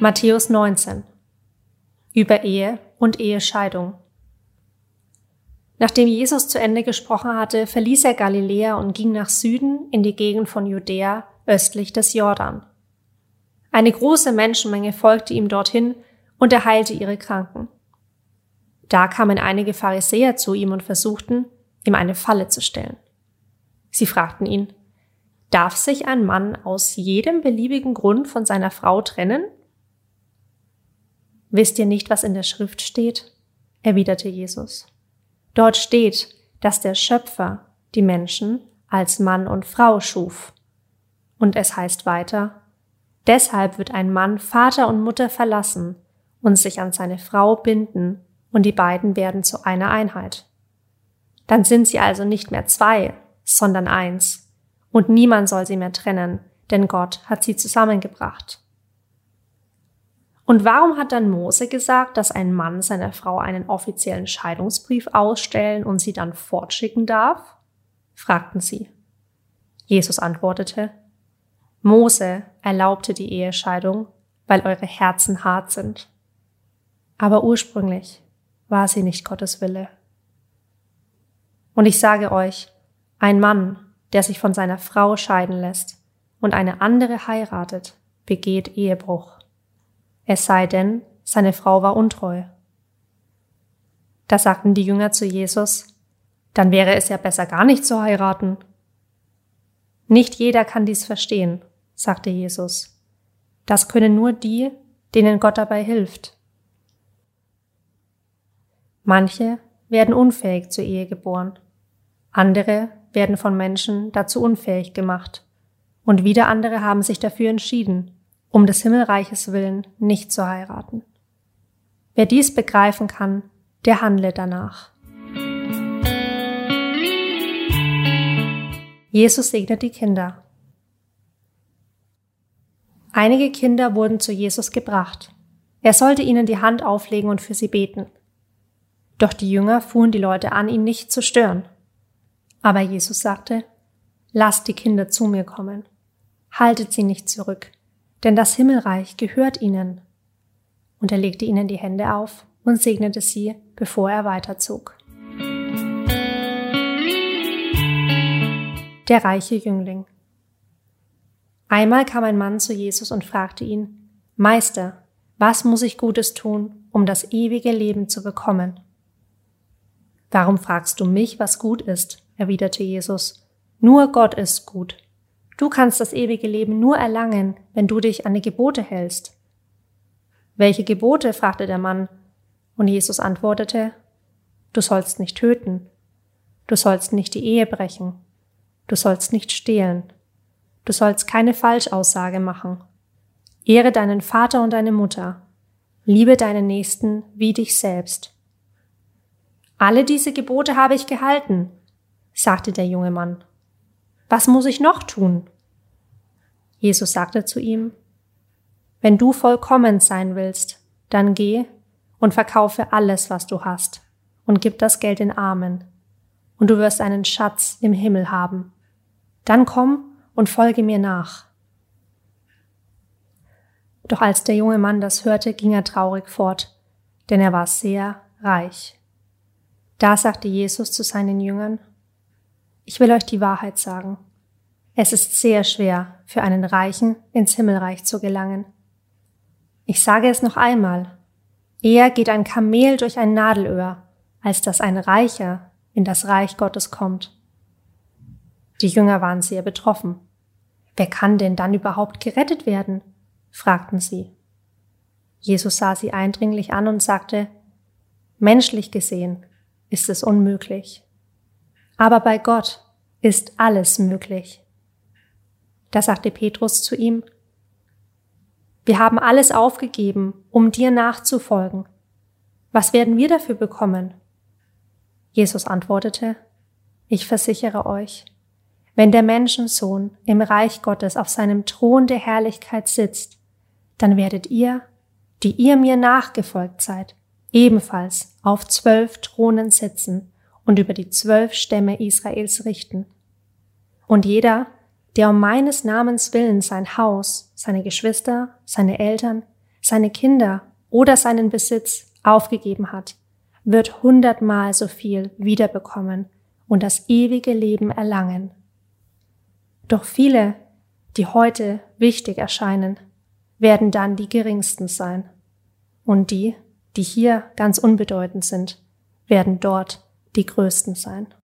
Matthäus 19 über Ehe und Ehescheidung. Nachdem Jesus zu Ende gesprochen hatte, verließ er Galiläa und ging nach Süden in die Gegend von Judäa östlich des Jordan. Eine große Menschenmenge folgte ihm dorthin und er heilte ihre Kranken. Da kamen einige Pharisäer zu ihm und versuchten, ihm eine Falle zu stellen. Sie fragten ihn, darf sich ein Mann aus jedem beliebigen Grund von seiner Frau trennen? Wisst ihr nicht, was in der Schrift steht? erwiderte Jesus. Dort steht, dass der Schöpfer die Menschen als Mann und Frau schuf. Und es heißt weiter, deshalb wird ein Mann Vater und Mutter verlassen und sich an seine Frau binden, und die beiden werden zu einer Einheit. Dann sind sie also nicht mehr zwei, sondern eins, und niemand soll sie mehr trennen, denn Gott hat sie zusammengebracht. Und warum hat dann Mose gesagt, dass ein Mann seiner Frau einen offiziellen Scheidungsbrief ausstellen und sie dann fortschicken darf? fragten sie. Jesus antwortete, Mose erlaubte die Ehescheidung, weil eure Herzen hart sind. Aber ursprünglich war sie nicht Gottes Wille. Und ich sage euch, ein Mann, der sich von seiner Frau scheiden lässt und eine andere heiratet, begeht Ehebruch es sei denn, seine Frau war untreu. Da sagten die Jünger zu Jesus, dann wäre es ja besser gar nicht zu heiraten. Nicht jeder kann dies verstehen, sagte Jesus. Das können nur die, denen Gott dabei hilft. Manche werden unfähig zur Ehe geboren, andere werden von Menschen dazu unfähig gemacht, und wieder andere haben sich dafür entschieden, um des Himmelreiches willen nicht zu heiraten. Wer dies begreifen kann, der handle danach. Jesus segnet die Kinder. Einige Kinder wurden zu Jesus gebracht. Er sollte ihnen die Hand auflegen und für sie beten. Doch die Jünger fuhren die Leute an, ihn nicht zu stören. Aber Jesus sagte, Lasst die Kinder zu mir kommen. Haltet sie nicht zurück, denn das Himmelreich gehört ihnen. Und er legte ihnen die Hände auf und segnete sie, bevor er weiterzog. Der reiche Jüngling. Einmal kam ein Mann zu Jesus und fragte ihn, Meister, was muss ich Gutes tun, um das ewige Leben zu bekommen? Warum fragst du mich, was gut ist? Erwiderte Jesus. Nur Gott ist gut. Du kannst das ewige Leben nur erlangen, wenn du dich an die Gebote hältst. Welche Gebote? fragte der Mann. Und Jesus antwortete, Du sollst nicht töten. Du sollst nicht die Ehe brechen. Du sollst nicht stehlen. Du sollst keine Falschaussage machen. Ehre deinen Vater und deine Mutter. Liebe deinen Nächsten wie dich selbst. Alle diese Gebote habe ich gehalten, sagte der junge Mann. Was muss ich noch tun? Jesus sagte zu ihm, Wenn du vollkommen sein willst, dann geh und verkaufe alles, was du hast, und gib das Geld den Armen, und du wirst einen Schatz im Himmel haben. Dann komm und folge mir nach. Doch als der junge Mann das hörte, ging er traurig fort, denn er war sehr reich. Da sagte Jesus zu seinen Jüngern, ich will euch die Wahrheit sagen. Es ist sehr schwer für einen Reichen ins Himmelreich zu gelangen. Ich sage es noch einmal. Eher geht ein Kamel durch ein Nadelöhr, als dass ein Reicher in das Reich Gottes kommt. Die Jünger waren sehr betroffen. Wer kann denn dann überhaupt gerettet werden? fragten sie. Jesus sah sie eindringlich an und sagte, Menschlich gesehen ist es unmöglich. Aber bei Gott ist alles möglich. Da sagte Petrus zu ihm, wir haben alles aufgegeben, um dir nachzufolgen. Was werden wir dafür bekommen? Jesus antwortete, ich versichere euch, wenn der Menschensohn im Reich Gottes auf seinem Thron der Herrlichkeit sitzt, dann werdet ihr, die ihr mir nachgefolgt seid, ebenfalls auf zwölf Thronen sitzen und über die zwölf Stämme Israels richten. Und jeder, der um meines Namens willen sein Haus, seine Geschwister, seine Eltern, seine Kinder oder seinen Besitz aufgegeben hat, wird hundertmal so viel wiederbekommen und das ewige Leben erlangen. Doch viele, die heute wichtig erscheinen, werden dann die geringsten sein. Und die, die hier ganz unbedeutend sind, werden dort die größten sein.